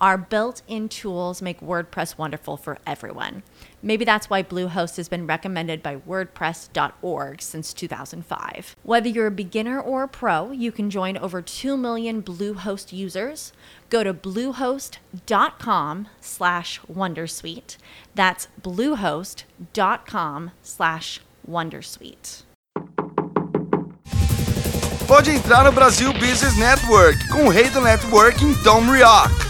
Our built in tools make WordPress wonderful for everyone. Maybe that's why Bluehost has been recommended by WordPress.org since 2005. Whether you're a beginner or a pro, you can join over 2 million Bluehost users. Go to bluehost.com slash Wondersuite. That's bluehost.com slash Wondersuite. Pode entrar no Brasil Business Network com o rei do networking, Tom Rioch.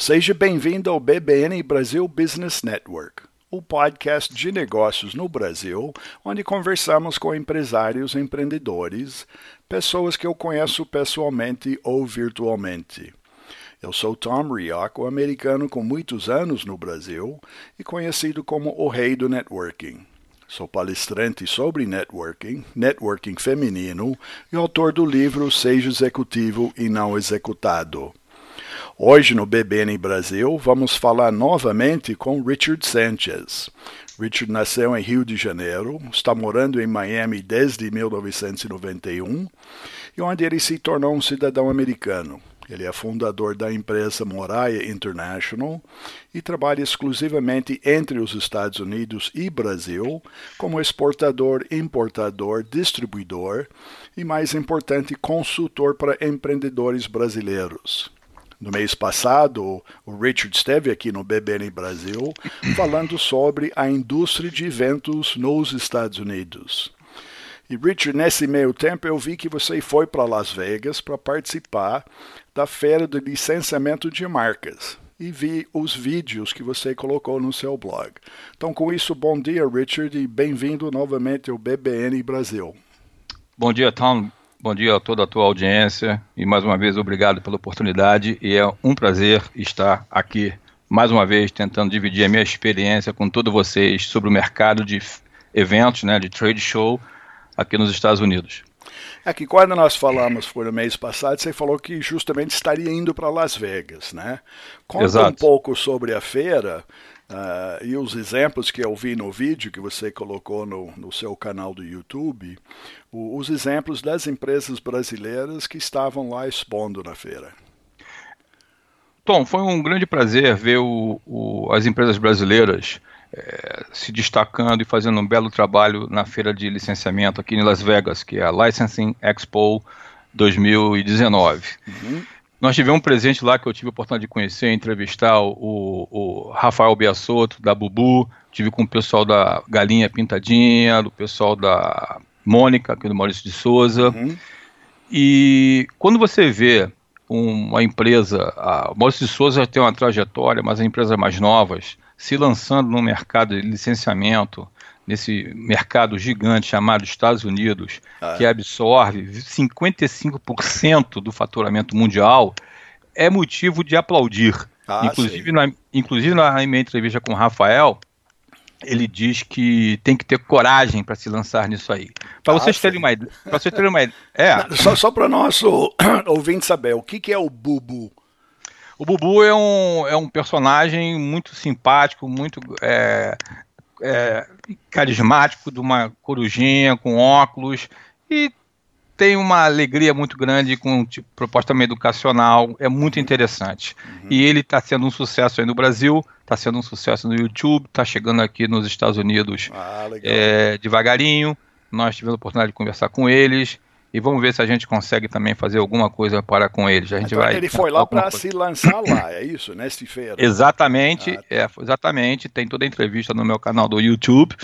Seja bem-vindo ao BBN Brasil Business Network, o podcast de negócios no Brasil, onde conversamos com empresários, empreendedores, pessoas que eu conheço pessoalmente ou virtualmente. Eu sou Tom Rioch, o americano com muitos anos no Brasil e conhecido como o rei do networking. Sou palestrante sobre networking, networking feminino e autor do livro Seja Executivo e Não Executado. Hoje no BBN Brasil vamos falar novamente com Richard Sanchez. Richard nasceu em Rio de Janeiro, está morando em Miami desde 1991 e onde ele se tornou um cidadão americano. Ele é fundador da empresa Moraya International e trabalha exclusivamente entre os Estados Unidos e Brasil como exportador, importador, distribuidor e, mais importante, consultor para empreendedores brasileiros. No mês passado, o Richard esteve aqui no BBN Brasil falando sobre a indústria de eventos nos Estados Unidos. E Richard, nesse meio tempo eu vi que você foi para Las Vegas para participar da feira de licenciamento de marcas e vi os vídeos que você colocou no seu blog. Então, com isso, bom dia, Richard, e bem-vindo novamente ao BBN Brasil. Bom dia, Tom. Bom dia a toda a tua audiência e mais uma vez obrigado pela oportunidade e é um prazer estar aqui mais uma vez tentando dividir a minha experiência com todos vocês sobre o mercado de eventos, né, de trade show aqui nos Estados Unidos. É que quando nós falamos foi no mês passado, você falou que justamente estaria indo para Las Vegas, né? Conta Exato. um pouco sobre a feira uh, e os exemplos que eu vi no vídeo que você colocou no, no seu canal do YouTube o, os exemplos das empresas brasileiras que estavam lá expondo na feira. Tom, foi um grande prazer ver o, o, as empresas brasileiras é, se destacando e fazendo um belo trabalho na feira de licenciamento aqui em Las Vegas, que é a Licensing Expo 2019. Uhum. Nós tivemos um presente lá que eu tive a oportunidade de conhecer, entrevistar o, o Rafael Biasotto, da Bubu, tive com o pessoal da Galinha Pintadinha, do pessoal da Mônica, aqui do Maurício de Souza. Uhum. E quando você vê uma empresa, a Maurício de Souza tem uma trajetória, mas as empresas mais novas se lançando no mercado de licenciamento, nesse mercado gigante chamado Estados Unidos, ah. que absorve 55% do faturamento mundial, é motivo de aplaudir. Ah, inclusive, na, inclusive na minha entrevista com o Rafael, ele diz que tem que ter coragem para se lançar nisso aí. Para vocês terem uma ideia. Vocês terem uma. É. Só, só para nosso ouvinte saber, o que, que é o Bubu? O Bubu é um, é um personagem muito simpático, muito é, é, carismático, de uma corujinha com óculos e tem uma alegria muito grande com tipo, proposta educacional, é muito interessante. Uhum. E ele está sendo um sucesso aí no Brasil, está sendo um sucesso no YouTube, está chegando aqui nos Estados Unidos ah, é, devagarinho. Nós tivemos a oportunidade de conversar com eles e vamos ver se a gente consegue também fazer alguma coisa para com eles. A gente então, vai ele foi lá para se lançar lá, é isso, neste feira? Exatamente, ah, tá. é, exatamente. Tem toda a entrevista no meu canal do YouTube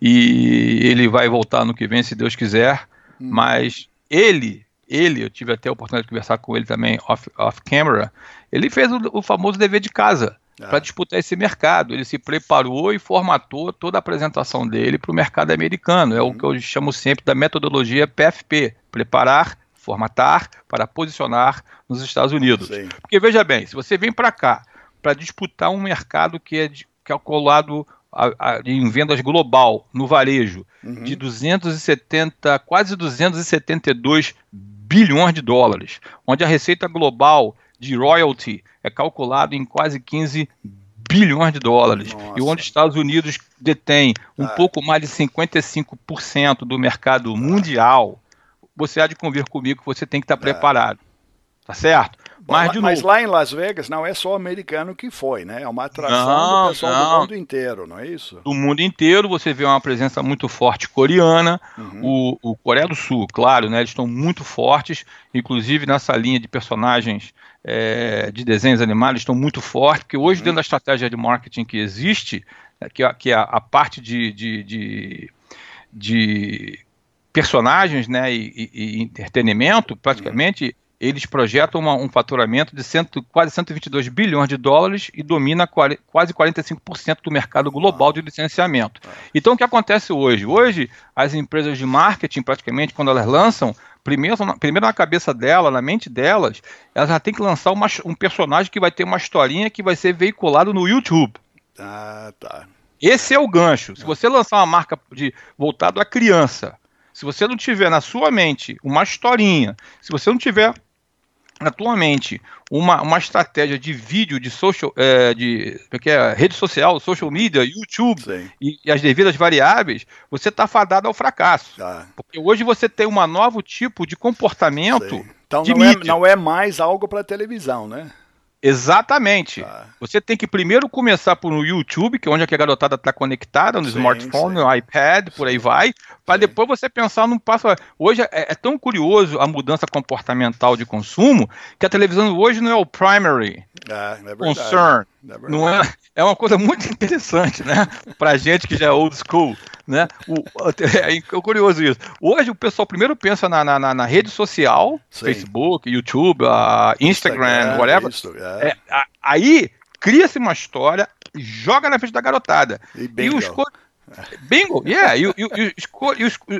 e ele vai voltar no que vem, se Deus quiser. Hum. Mas ele ele, eu tive até a oportunidade de conversar com ele também off, off camera, ele fez o, o famoso dever de casa ah. para disputar esse mercado. Ele se preparou e formatou toda a apresentação dele para o mercado americano. É uhum. o que eu chamo sempre da metodologia PFP: preparar, formatar para posicionar nos Estados Unidos. Sim. Porque veja bem, se você vem para cá para disputar um mercado que é calculado a, a, em vendas global, no varejo, uhum. de 270, quase 272 bilhões de dólares, onde a receita global de royalty é calculado em quase 15 bilhões de dólares, Nossa. e onde os Estados Unidos detém um ah. pouco mais de 55% do mercado mundial, você há de convir comigo que você tem que estar preparado. Tá certo? Mas, mas lá em Las Vegas não é só americano que foi, né? É uma atração não, do pessoal não. do mundo inteiro, não é isso? Do mundo inteiro, você vê uma presença muito forte coreana, uhum. o, o Coreia do Sul, claro, né? Eles estão muito fortes, inclusive nessa linha de personagens é, de desenhos animados, estão muito fortes, porque hoje uhum. dentro da estratégia de marketing que existe, né, que, que é a, a parte de, de, de, de personagens né, e, e, e entretenimento, praticamente, uhum eles projetam uma, um faturamento de cento, quase 122 bilhões de dólares e domina quase 45% do mercado global de licenciamento. Então, o que acontece hoje? Hoje, as empresas de marketing, praticamente, quando elas lançam, primeiro, primeiro na cabeça dela, na mente delas, elas já têm que lançar uma, um personagem que vai ter uma historinha que vai ser veiculado no YouTube. Ah, tá. Esse é o gancho. Se você lançar uma marca de voltado à criança, se você não tiver na sua mente uma historinha, se você não tiver atualmente uma, uma estratégia de vídeo de social é, de é que é, rede social, social media, YouTube e, e, as devidas variáveis, você está fadado ao fracasso. Ah. Porque hoje você tem um novo tipo de comportamento. Então de não, é, não é mais algo para televisão, né? Exatamente. Ah. Você tem que primeiro começar por um YouTube, que é onde a garotada está conectada, no sim, smartphone, sim. no iPad, por aí vai, para depois você pensar num passo. Hoje é, é, tão curioso a mudança comportamental de consumo que a televisão hoje não é o primary ah, é concern. É não é, é uma coisa muito interessante, né? Para gente que já é old school. Né? O, é, é curioso isso. Hoje o pessoal primeiro pensa na, na, na rede social, Sim. Facebook, YouTube, uh, Instagram, Instagram, whatever. Isso, é. É, aí cria-se uma história, joga na frente da garotada. E, e os, Bingo, yeah. E,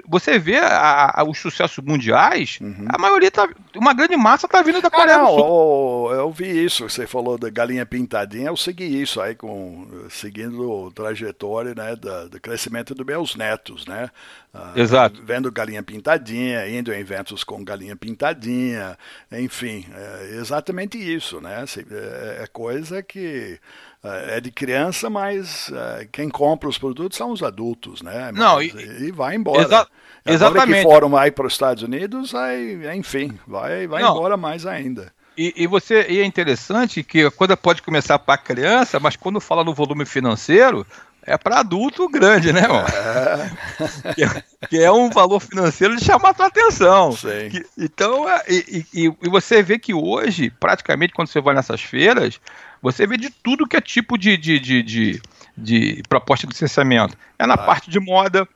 você vê a, a, os sucessos mundiais, uhum. a maioria tá. Uma grande massa tá vindo da Coreia ah, não, do Sul. Eu, eu, vi isso, você falou da galinha pintadinha, eu segui isso aí, com, seguindo a trajetória né, da, do crescimento dos meus netos, né? Uh, Exato. Vendo galinha pintadinha, indo a eventos com galinha pintadinha, enfim, é exatamente isso, né? É, é coisa que é, é de criança, mas é, quem compra os produtos são os adultos, né? Mas, Não, e, e vai embora. Exa exatamente. que foram vai para os Estados Unidos, aí, enfim, vai, vai embora mais ainda. E, e, você e é interessante que a coisa pode começar para criança, mas quando fala no volume financeiro, é para adulto grande, né, mano? É. Que, é, que, é um valor financeiro de chamar a tua atenção. Que, então, é, e, e, e, você vê que hoje, praticamente, quando você vai nessas feiras, você vê de tudo que é tipo de, de, de, de, de proposta de licenciamento. É na ah. parte de moda.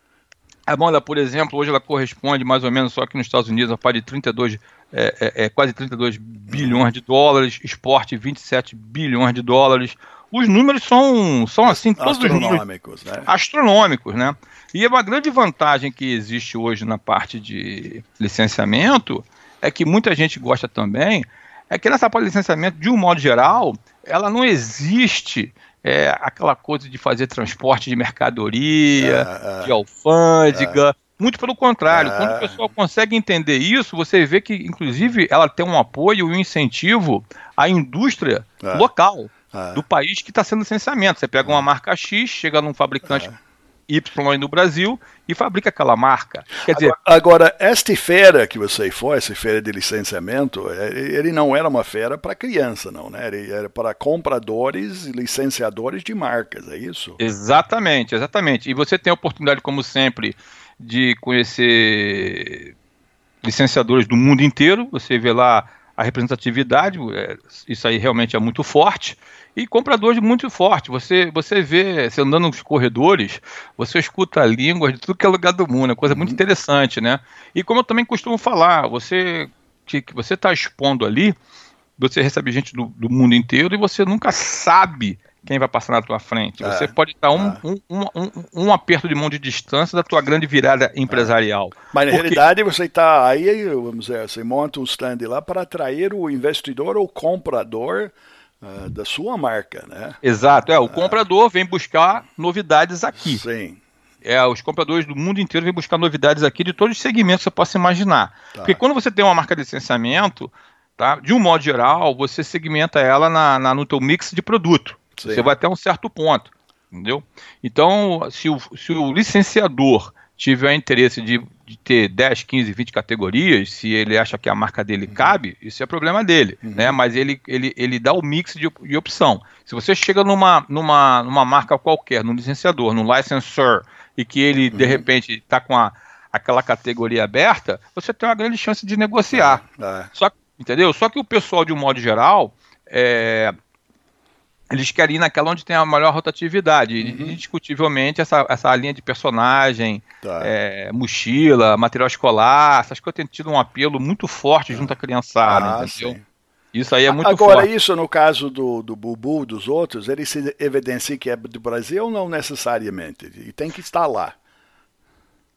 A moda, por exemplo, hoje ela corresponde mais ou menos só que nos Estados Unidos a parte de 32, é, é, é, quase 32 bilhões de dólares, esporte 27 bilhões de dólares. Os números são, são assim, todos astronômicos, né? Astronômicos, né? E uma grande vantagem que existe hoje na parte de licenciamento é que muita gente gosta também, é que nessa parte de licenciamento, de um modo geral, ela não existe é, aquela coisa de fazer transporte de mercadoria, é, é, de alfândega. É. Muito pelo contrário, quando o pessoal consegue entender isso, você vê que, inclusive, ela tem um apoio e um incentivo à indústria é. do país que está sendo licenciamento. Você pega uma marca X, chega num fabricante Y no Brasil e fabrica aquela marca. Quer dizer, agora, agora, esta feira que você foi, essa feira de licenciamento, é, ele não era uma feira para criança, não, né? Ele era para compradores e licenciadores de marcas, é isso? Exatamente, exatamente. E você tem a oportunidade, como sempre, de conhecer licenciadores do mundo inteiro. Você vê lá a representatividade, é, isso aí realmente é muito forte e compradores muito forte. Você, você vê, você andando nos corredores, você escuta línguas de tudo que é lugar do mundo, é coisa muito uhum. interessante, né? E como eu também costumo falar, você que, que você está expondo ali, você recebe gente do, do, mundo inteiro e você nunca sabe quem vai passar na tua frente. É, você pode estar um, é. um, um, um, aperto de mão de distância da tua grande virada empresarial. É. Mas na Porque... realidade você está aí, vamos dizer, você monta um stand lá para atrair o investidor ou comprador uh, da sua marca, né? Exato, é, o comprador vem buscar novidades aqui. Sim. É, os compradores do mundo inteiro vêm buscar novidades aqui de todos os segmentos que você possa imaginar. Tá. Porque quando você tem uma marca de licenciamento, tá, de um modo geral, você segmenta ela na, na no teu mix de produto. Sim. Você vai até um certo ponto, entendeu? Então, se o, se o licenciador tiver interesse de, de, ter 10, 15, 20 categorias, se ele acha que a marca dele uhum. cabe, isso é problema dele, uhum. né? Mas ele, ele, ele dá o mix de, de opção. Se você chega numa, numa, numa marca qualquer, num licenciador, num licensor, e que ele, uhum. de repente, está com a, aquela categoria aberta, você tem uma grande chance de negociar. É, é. Só, entendeu? Só que o pessoal, de um modo geral, é, eles querem ir naquela onde tem a maior rotatividade. Uhum. Indiscutivelmente, essa, essa linha de personagem, tá. é, mochila, material escolar, essas coisas têm tido um apelo muito forte junto à criançada, ah, entendeu? Sim. Isso aí é muito Agora, forte. isso no caso do, do Bubu, dos outros, ele se evidencia que é do Brasil ou não necessariamente? E tem que estar lá.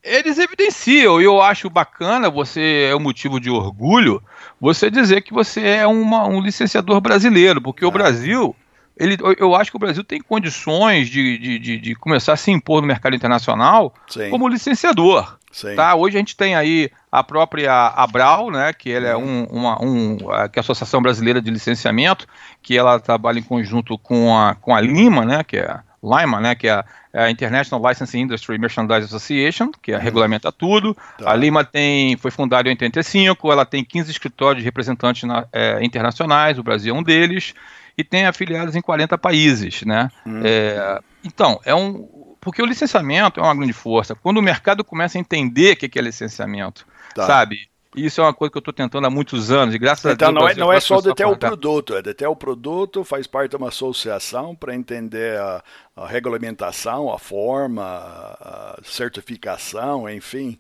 Eles evidenciam, e eu acho bacana, você é um motivo de orgulho, você dizer que você é uma, um licenciador brasileiro, porque ah. o Brasil ele, eu acho que o Brasil tem condições de, de, de, de começar a se impor no mercado internacional Sim. como licenciador. Tá? Hoje a gente tem aí a própria Abral, né, que ela é um, uma, um, que é a Associação Brasileira de Licenciamento, que ela trabalha em conjunto com a, com a Lima, né, que é Lima, né, que é a International Licensing Industry Merchandise Association, que é, uhum. regulamenta tudo. Tá. A Lima tem, foi fundada em 85, ela tem 15 escritórios de representantes na, é, internacionais, o Brasil é um deles e tem afiliados em 40 países, né? Hum. É, então, é um. Porque o licenciamento é uma grande força. Quando o mercado começa a entender o que é licenciamento, tá. sabe? Isso é uma coisa que eu estou tentando há muitos anos, e graças então, a Deus. Então não é, não é só de ter o produto, é de ter o produto, faz parte de uma associação para entender a, a, regulamentação, a forma, a certificação, enfim,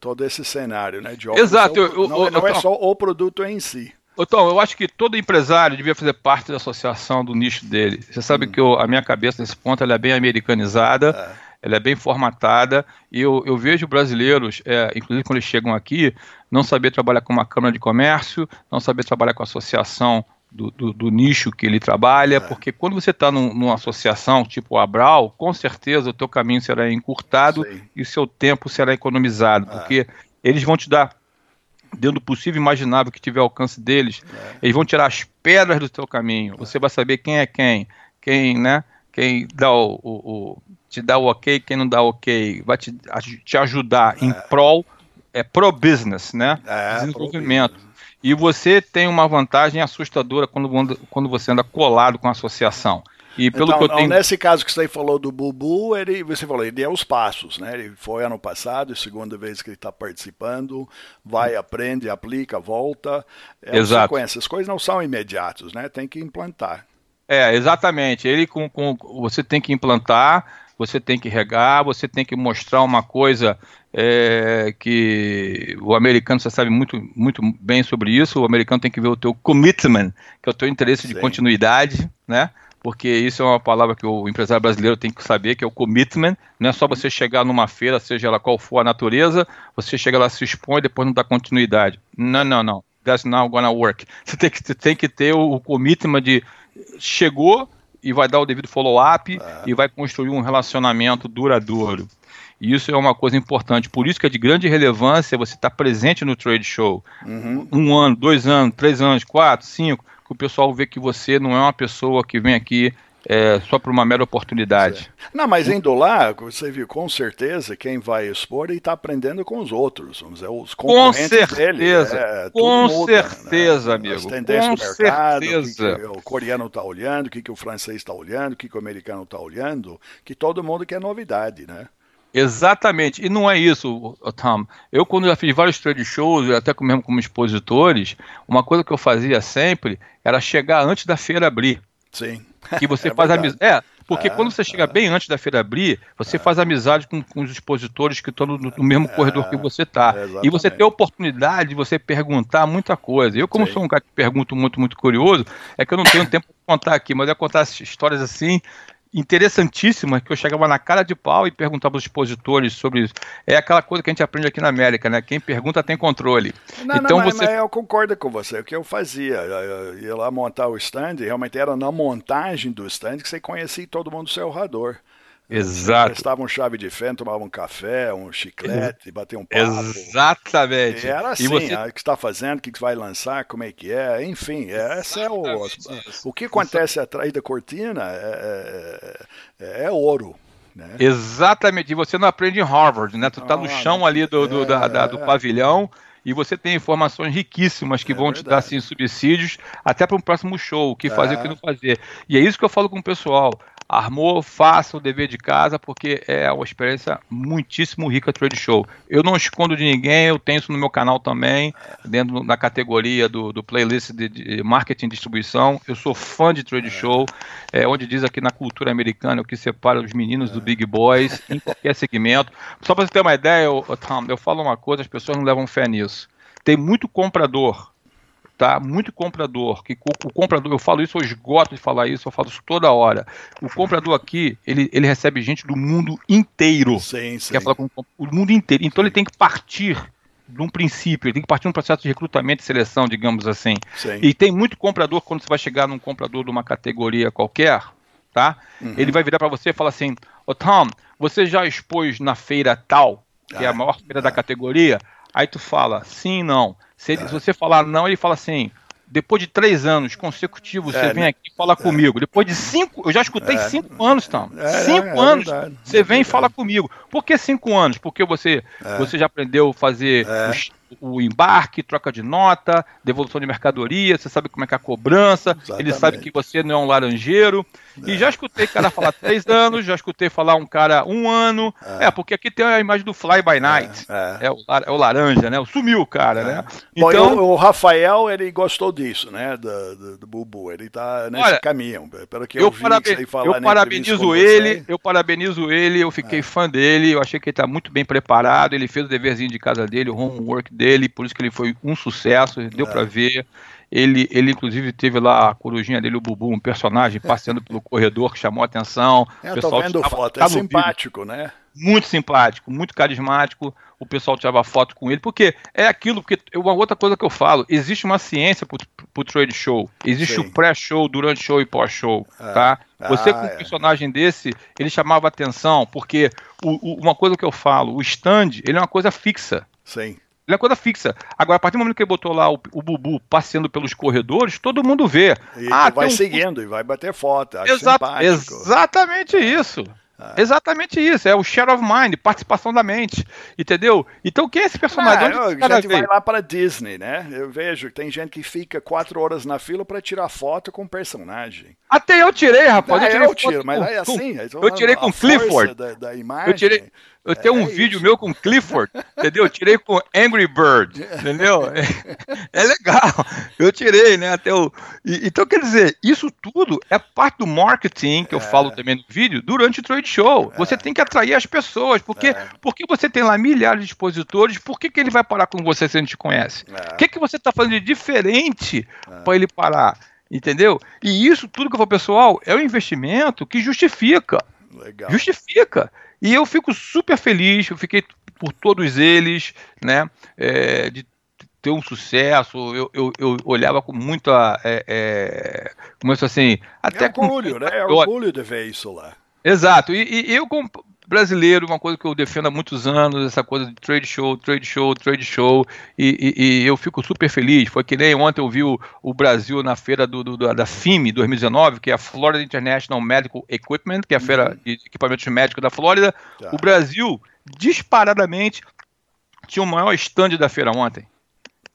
todo esse cenário, né? De Exato. Eu, eu, não, eu, não é só o produto em si. Então, eu acho que todo empresário devia fazer parte da associação do nicho dele. Você sabe hum. que eu, a minha cabeça nesse ponto ela é bem americanizada, é. ela é bem formatada, e eu, eu vejo brasileiros, é, inclusive quando eles chegam aqui, não saber trabalhar com uma Câmara de Comércio, não saber trabalhar com a associação do, do, do nicho que ele trabalha, é. porque quando você está num, numa associação tipo a Abral, com certeza o teu caminho será encurtado Sim. e o seu tempo será economizado, é. porque eles vão te dar dentro do possível imaginável que tiver alcance deles, é. eles vão tirar as pedras do teu caminho. Você vai saber quem é quem, quem, né? Quem dá o, o, o te dá o ok, quem não dá o ok, vai te, te ajudar é. em prol, é pro business, né? É, Desenvolvimento. E você tem uma vantagem assustadora quando, quando você anda colado com a associação. E pelo então, que eu tenho... nesse caso que você falou do Bubu, ele, você falou, ele é os passos, né? Ele foi ano passado, é segunda vez que ele está participando, vai, aprende, aplica, volta. É Exato. sequência. As coisas não são imediatas, né? Tem que implantar. É, exatamente. Ele com, com você tem que implantar, você tem que regar, você tem que mostrar uma coisa é, que o americano você sabe muito, muito bem sobre isso. O americano tem que ver o teu commitment, que é o teu interesse Sim. de continuidade, né? Porque isso é uma palavra que o empresário brasileiro tem que saber, que é o commitment. Não é só você chegar numa feira, seja ela qual for a natureza, você chega lá, se expõe e depois não dá continuidade. Não, não, não. That's not gonna work. Você tem que, você tem que ter o, o commitment de chegou e vai dar o devido follow-up é. e vai construir um relacionamento duradouro. E isso é uma coisa importante. Por isso que é de grande relevância você estar presente no trade show. Uhum. Um ano, dois anos, três anos, quatro, cinco que o pessoal vê que você não é uma pessoa que vem aqui é, só por uma mera oportunidade. Não, mas indo lá, você viu com certeza quem vai expor e está aprendendo com os outros, vamos dizer, os concorrentes com certeza, dele. É, com muda, né? certeza, né? amigo. As tendências com do mercado, certeza. o que, que o coreano está olhando, o que, que o francês está olhando, o que, que o americano está olhando, que todo mundo quer novidade, né? Exatamente, e não é isso, Tom. Eu, quando já fiz vários trade shows, até mesmo como expositores, uma coisa que eu fazia sempre era chegar antes da feira abrir. Sim. Que você é faz amizade. É, Porque quando você chega bem antes da feira abrir, você faz amizade com, com os expositores que estão no, no mesmo corredor que você está. E você tem a oportunidade de você perguntar muita coisa. Eu, como Sim. sou um cara que pergunto muito, muito curioso, é que eu não tenho tempo para contar aqui, mas eu ia contar histórias assim interessantíssima que eu chegava na cara de pau e perguntava aos expositores sobre isso. É aquela coisa que a gente aprende aqui na América, né? Quem pergunta tem controle. Não, então não, mas, você... Mas eu concordo com você. O que eu fazia, eu ia lá montar o stand, realmente era na montagem do stand que você conhecia todo mundo do seu rador. Exato. Prestavam chave de fé, tomavam um café, um chiclete, batiam um papo. Exatamente. E era assim, você... ah, o que está fazendo, o que vai lançar, como é que é, enfim, essa é o, o que acontece atrás da cortina é, é, é ouro. Né? Exatamente, e você não aprende em Harvard, né? Tu tá no chão ali do, do, da, da, do pavilhão e você tem informações riquíssimas que é vão verdade. te dar assim, subsídios até para um próximo show, o que fazer, o que não fazer. E é isso que eu falo com o pessoal armou, faça o dever de casa, porque é uma experiência muitíssimo rica trade show. Eu não escondo de ninguém, eu tenho isso no meu canal também, dentro da categoria do, do playlist de, de marketing e distribuição. Eu sou fã de trade show, é, onde diz aqui na cultura americana o que separa os meninos do big boys, em qualquer segmento. Só para você ter uma ideia, eu, Tom, eu falo uma coisa, as pessoas não levam fé nisso. Tem muito comprador tá? Muito comprador, que o, comprador, eu falo isso, eu esgoto de falar isso, eu falo isso toda hora. O comprador aqui, ele, ele recebe gente do mundo inteiro. Sim, sim. Quer falar com o mundo inteiro. Então sim. ele tem que partir de um princípio, ele tem que partir de um processo de recrutamento e seleção, digamos assim. Sim. E tem muito comprador, quando você vai chegar num comprador de uma categoria qualquer, tá? Uhum. Ele vai virar para você e falar assim, ô Tom, você já expôs na feira tal, que ah, é a maior feira ah. da categoria? Aí tu fala, sim, não. Se, ele, se você falar não, ele fala assim: depois de três anos consecutivos, é, você vem né? aqui e fala é. comigo. Depois de cinco, eu já escutei é, cinco anos, então. cinco anos, verdade, você vem e fala comigo. Por que cinco anos? Porque você, você já aprendeu a fazer os o embarque, troca de nota, devolução de mercadoria, você sabe como é que é a cobrança, Exatamente. ele sabe que você não é um laranjeiro. É. E já escutei cara falar três anos, já escutei falar um cara um ano. É, é porque aqui tem a imagem do Fly by Night. É, é. é o, é o laranja, né? Sumiu o cara, né? Então, Bom, o, o, Rafael, ele gostou disso, né? Do, do, do Bubu. Ele tá nesse olha, caminho. Pelo que eu, eu vi paraben que eu parabenizo ele, eu parabenizo ele, eu fiquei fã dele, eu achei que ele tá muito bem preparado, ele fez o deverzinho de casa dele, o homework dele por isso que ele foi um sucesso, deu é. para ver. Ele, ele, inclusive, teve lá a corujinha dele, o Bubu, um personagem passeando pelo corredor que chamou a atenção. É, o pessoal vendo tava, foto, é simpático, vídeo. né? Muito simpático, muito carismático. O pessoal tirava foto com ele, porque é aquilo, porque uma outra coisa que eu falo, existe uma ciência pro, pro trade show. Existe Sim. o pré-show, durante show e pós-show, é. tá? Você ah, com um é. personagem desse, ele chamava atenção, porque o, o, uma coisa que eu falo, o stand, ele é uma coisa fixa. Sim. Ele é coisa fixa. Agora, a partir do momento que ele botou lá o, o Bubu passeando pelos corredores, todo mundo vê. E ah, vai um... seguindo e vai bater foto. Exatamente isso. Ah. Exatamente isso, é o share of mind, participação da mente, entendeu? Então quem é esse personagem? Ah, Onde a gente vai lá para Disney, né? Eu vejo que tem gente que fica quatro horas na fila para tirar foto com o personagem. Até eu tirei, rapaz. Ah, eu, tirei eu tiro, mas é assim. Eu tirei com Clifford. Da, da imagem, eu tirei, eu tenho é um vídeo meu com Clifford, entendeu? Eu tirei com Angry Bird, entendeu? É, é, legal. Eu tirei, né? Até o. E, então, quer dizer, isso tudo é parte do marketing que eu é. falo também no vídeo durante o trade show. É. Você tem que atrair as pessoas. Porque, é. porque você tem lá milhares de expositores, por que, que ele vai parar com você se a gente conhece? O que, que você está fazendo de diferente para ele parar? Entendeu? E isso tudo que eu falo, pessoal, é um investimento que justifica. Legal. Justifica. E eu fico super feliz, eu fiquei por todos eles, né? É, de ter um sucesso, eu, eu, eu olhava com muita. É, é, como isso assim. Até é orgulho, com, né? É orgulho de ver isso lá. Exato. E, e eu, brasileiro, uma coisa que eu defendo há muitos anos, essa coisa de trade show, trade show, trade show, e, e, e eu fico super feliz. Foi que nem ontem eu vi o, o Brasil na feira do, do, da FIME 2019, que é a Florida International Medical Equipment, que é a feira uhum. de equipamentos médicos da Flórida. Tá. O Brasil, disparadamente, tinha o maior stand da feira ontem.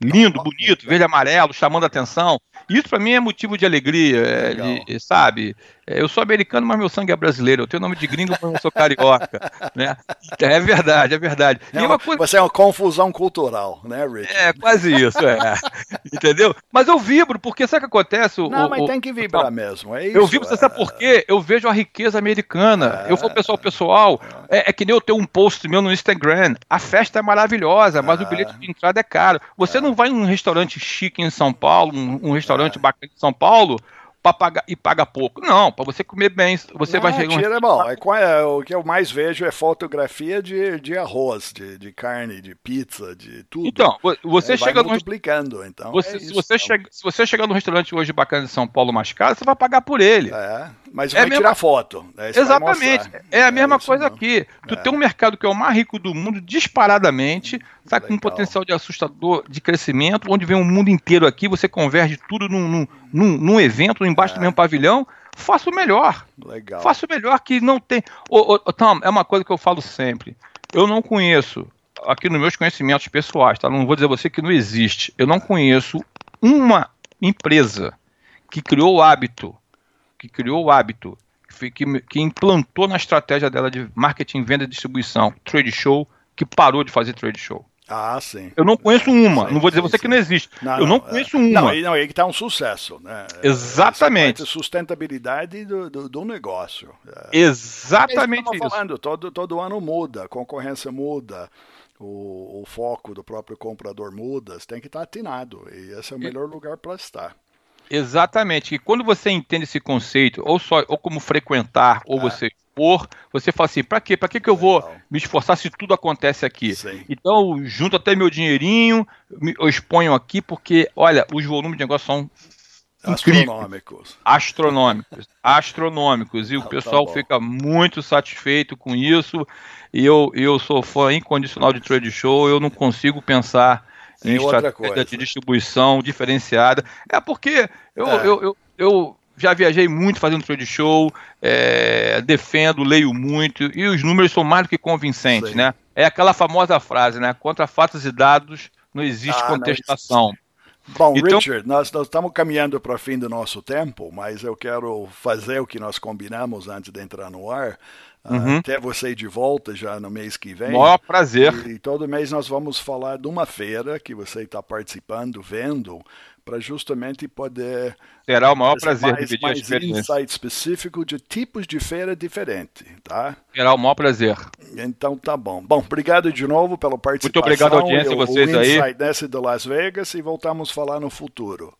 Lindo, bonito, verde e amarelo, chamando atenção. Isso para mim é motivo de alegria, de, sabe? É, eu sou americano, mas meu sangue é brasileiro. Eu tenho nome de gringo, mas eu sou carioca. né? É verdade, é verdade. É uma, coisa... Você é uma confusão cultural, né, Rich? É, quase isso, é. Entendeu? Mas eu vibro, porque sabe o que acontece? Não, o, mas o... tem que vibrar mesmo. É isso, eu vibro, você sabe por quê? Eu vejo a riqueza americana. É, eu falo pessoal, pessoal, é, é, que nem eu tenho um post meu no Instagram. A festa é maravilhosa, mas o bilhete de entrada é caro. Você não vai num restaurante chique em São Paulo, um, um restaurante bacana em São Paulo, pagar e paga pouco. Não, para você comer bem, você não, vai chegar. Tira, é bom. É, o que eu mais vejo é fotografia de, de arroz, de, de carne, de pizza, de tudo. Então, você é, chega multiplicando, então. Você, é se, você então. chega, se você chegar no restaurante hoje bacana de São Paulo mais caro, você vai pagar por ele. É, mas é vai mesma... tirar foto. Né? Exatamente. É a mesma coisa não. aqui. Tu tem um mercado que é o mais rico do mundo, disparadamente, tá com um potencial de assustador de crescimento, onde vem o mundo inteiro aqui, você converge tudo num, num, num, num evento, embaixo é. do mesmo pavilhão, faça o melhor. Legal. Faça o melhor que não tem. Ô, ô, Tom, é uma coisa que eu falo sempre. Eu não conheço, aqui nos meus conhecimentos pessoais, tá? Não vou dizer a você que não existe. Eu não conheço uma empresa que criou o hábito, que criou o hábito, que, que, implantou na estratégia dela de marketing, venda e distribuição, trade show, que parou de fazer trade show. Ah, sim. Eu não conheço uma. Sim, não vou dizer sim, você sim. que não existe. Não, eu não, não conheço é. uma. Não, não, aí que está um sucesso, né? Exatamente. Essa sustentabilidade do, do, do negócio. É. Exatamente é isso. Falando, todo, todo ano muda, a concorrência muda. O, o, foco do próprio comprador muda, você tem que estar atinado. E esse é o melhor lugar para estar. Exatamente. E quando você entende esse conceito, ou só ou como frequentar, ou é. você expor, você fala assim, para quê? Para que, que eu vou me esforçar se tudo acontece aqui? Sim. Então, junto até meu dinheirinho, eu exponho aqui, porque, olha, os volumes de negócio são Astronômicos. Astronômicos. Astronômicos. E o tá pessoal tá fica muito satisfeito com isso. E eu, eu sou fã incondicional de trade show. Eu não consigo pensar em, em estratégia de distribuição diferenciada. É porque eu, é. eu, eu, eu já viajei muito fazendo trade show, é, defendo, leio muito, e os números são mais do que convincentes, Sim. né? É aquela famosa frase, né? Contra fatos e dados não existe ah, contestação. Não Bom, então... Richard, nós, nós estamos caminhando para o fim do nosso tempo, mas eu quero fazer o que nós combinamos antes de entrar no ar. Ah, uhum. Até você de volta já no mês que vem. Maior prazer. E, e todo mês nós vamos falar de uma feira que você está participando, vendo, para justamente poder terá o maior prazer mais, dividir mais insight específico de tipos de feira diferente, tá? Terá o maior prazer. Então tá bom. Bom, obrigado de novo pela participação. Muito obrigado à audiência de vocês o aí. Nesse de Las Vegas e voltamos a falar no futuro.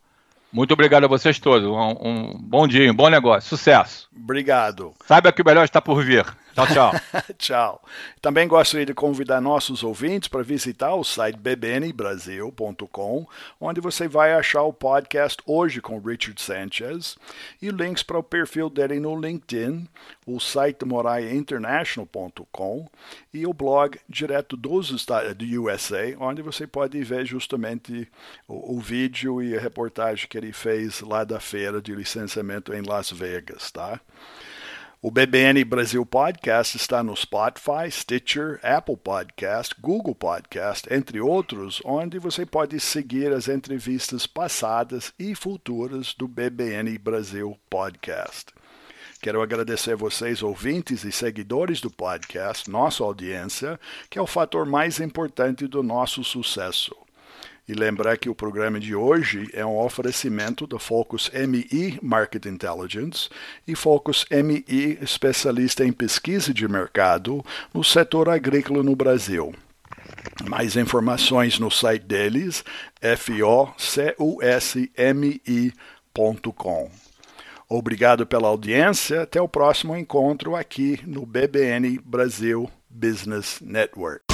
Muito obrigado a vocês todos. Um, um bom dia, um bom negócio. Sucesso. Obrigado. Saiba que o melhor está por vir. Tchau, tchau. tchau. Também gostaria de convidar nossos ouvintes para visitar o site bbnbrasil.com, onde você vai achar o podcast Hoje com Richard Sanchez e links para o perfil dele no LinkedIn, o site moraiainternational.com e o blog direto dos Estados do USA, onde você pode ver justamente o, o vídeo e a reportagem que ele fez lá da feira de licenciamento em Las Vegas, tá? O BBN Brasil Podcast está no Spotify, Stitcher, Apple Podcast, Google Podcast, entre outros, onde você pode seguir as entrevistas passadas e futuras do BBN Brasil Podcast. Quero agradecer a vocês, ouvintes e seguidores do podcast, nossa audiência, que é o fator mais importante do nosso sucesso. E lembrar que o programa de hoje é um oferecimento da Focus MI Market Intelligence e Focus MI especialista em pesquisa de mercado no setor agrícola no Brasil. Mais informações no site deles, focusmi.com. Obrigado pela audiência. Até o próximo encontro aqui no BBN Brasil Business Network.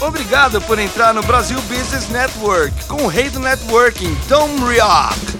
Obrigado por entrar no Brasil Business Network com o rei do networking, Tom Rioch.